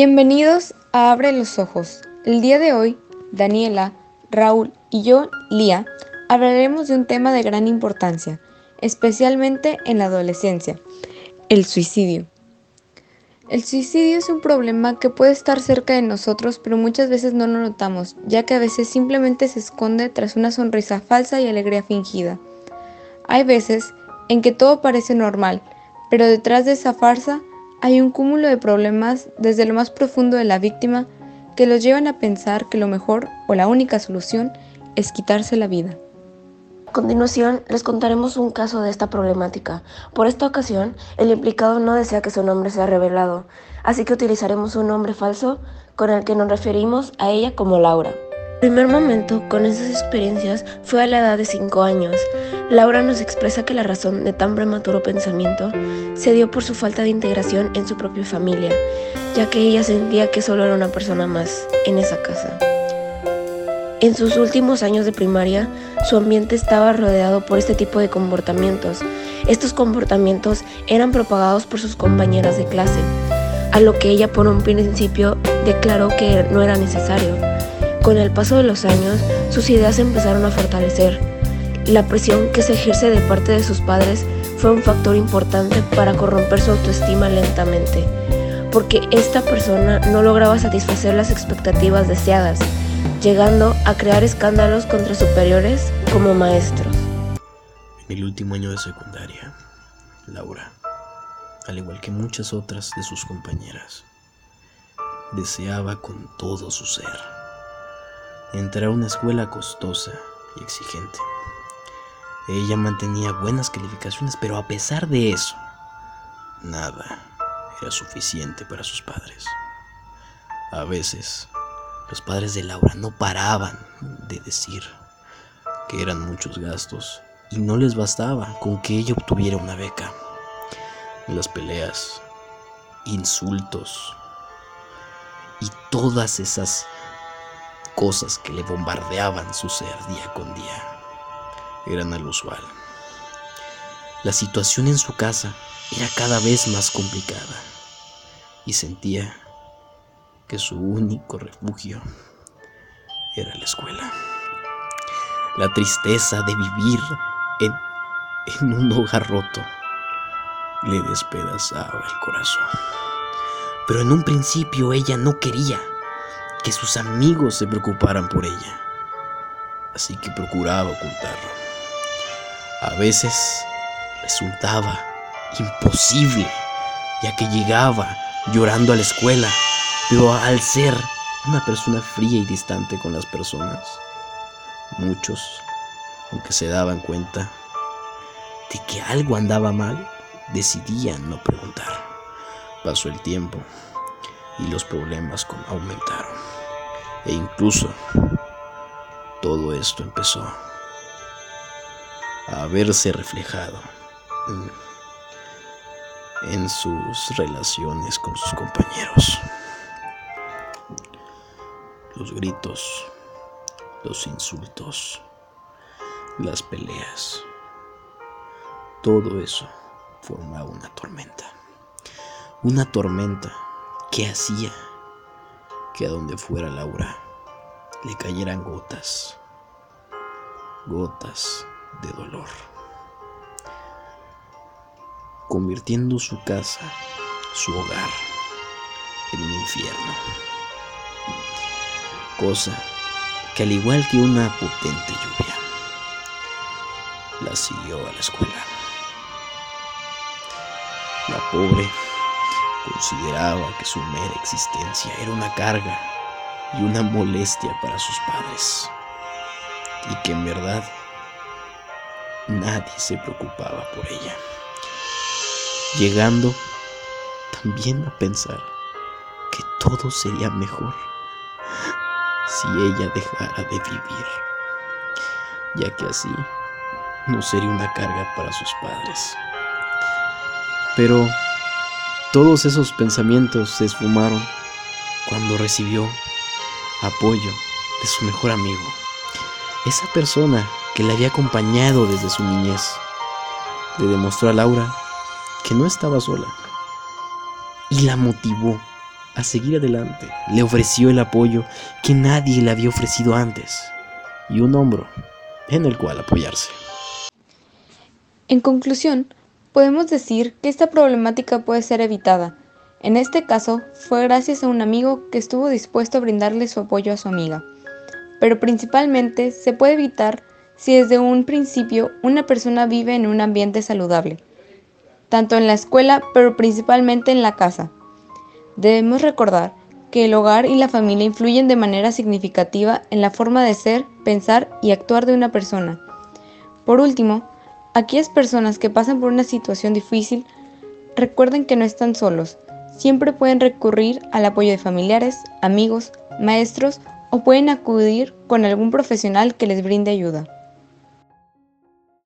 Bienvenidos a Abre los Ojos. El día de hoy, Daniela, Raúl y yo, Lía, hablaremos de un tema de gran importancia, especialmente en la adolescencia, el suicidio. El suicidio es un problema que puede estar cerca de nosotros, pero muchas veces no lo notamos, ya que a veces simplemente se esconde tras una sonrisa falsa y alegría fingida. Hay veces en que todo parece normal, pero detrás de esa farsa hay un cúmulo de problemas desde lo más profundo de la víctima que los llevan a pensar que lo mejor o la única solución es quitarse la vida. A continuación, les contaremos un caso de esta problemática. Por esta ocasión, el implicado no desea que su nombre sea revelado, así que utilizaremos un nombre falso con el que nos referimos a ella como Laura. Primer momento con esas experiencias fue a la edad de 5 años. Laura nos expresa que la razón de tan prematuro pensamiento se dio por su falta de integración en su propia familia, ya que ella sentía que solo era una persona más en esa casa. En sus últimos años de primaria, su ambiente estaba rodeado por este tipo de comportamientos. Estos comportamientos eran propagados por sus compañeras de clase, a lo que ella por un principio declaró que no era necesario. Con el paso de los años, sus ideas empezaron a fortalecer. La presión que se ejerce de parte de sus padres fue un factor importante para corromper su autoestima lentamente, porque esta persona no lograba satisfacer las expectativas deseadas llegando a crear escándalos contra superiores como maestros. En el último año de secundaria, Laura, al igual que muchas otras de sus compañeras, deseaba con todo su ser entrar a una escuela costosa y exigente. Ella mantenía buenas calificaciones, pero a pesar de eso, nada era suficiente para sus padres. A veces los padres de Laura no paraban de decir que eran muchos gastos y no les bastaba con que ella obtuviera una beca. Las peleas, insultos y todas esas cosas que le bombardeaban su ser día con día eran al usual. La situación en su casa era cada vez más complicada y sentía que su único refugio era la escuela. La tristeza de vivir en, en un hogar roto le despedazaba el corazón. Pero en un principio ella no quería que sus amigos se preocuparan por ella, así que procuraba ocultarlo. A veces resultaba imposible, ya que llegaba llorando a la escuela pero al ser una persona fría y distante con las personas, muchos, aunque se daban cuenta de que algo andaba mal, decidían no preguntar. Pasó el tiempo y los problemas aumentaron. E incluso todo esto empezó a verse reflejado en, en sus relaciones con sus compañeros los gritos, los insultos, las peleas. Todo eso formaba una tormenta. Una tormenta que hacía que a donde fuera Laura le cayeran gotas, gotas de dolor, convirtiendo su casa, su hogar, en un infierno. Cosa que al igual que una potente lluvia, la siguió a la escuela. La pobre consideraba que su mera existencia era una carga y una molestia para sus padres, y que en verdad nadie se preocupaba por ella, llegando también a pensar que todo sería mejor si ella dejara de vivir, ya que así no sería una carga para sus padres. Pero todos esos pensamientos se esfumaron cuando recibió apoyo de su mejor amigo, esa persona que le había acompañado desde su niñez. Le demostró a Laura que no estaba sola y la motivó a seguir adelante. Le ofreció el apoyo que nadie le había ofrecido antes y un hombro en el cual apoyarse. En conclusión, podemos decir que esta problemática puede ser evitada. En este caso, fue gracias a un amigo que estuvo dispuesto a brindarle su apoyo a su amiga. Pero principalmente se puede evitar si desde un principio una persona vive en un ambiente saludable, tanto en la escuela pero principalmente en la casa. Debemos recordar que el hogar y la familia influyen de manera significativa en la forma de ser, pensar y actuar de una persona. Por último, aquellas personas que pasan por una situación difícil, recuerden que no están solos, siempre pueden recurrir al apoyo de familiares, amigos, maestros o pueden acudir con algún profesional que les brinde ayuda.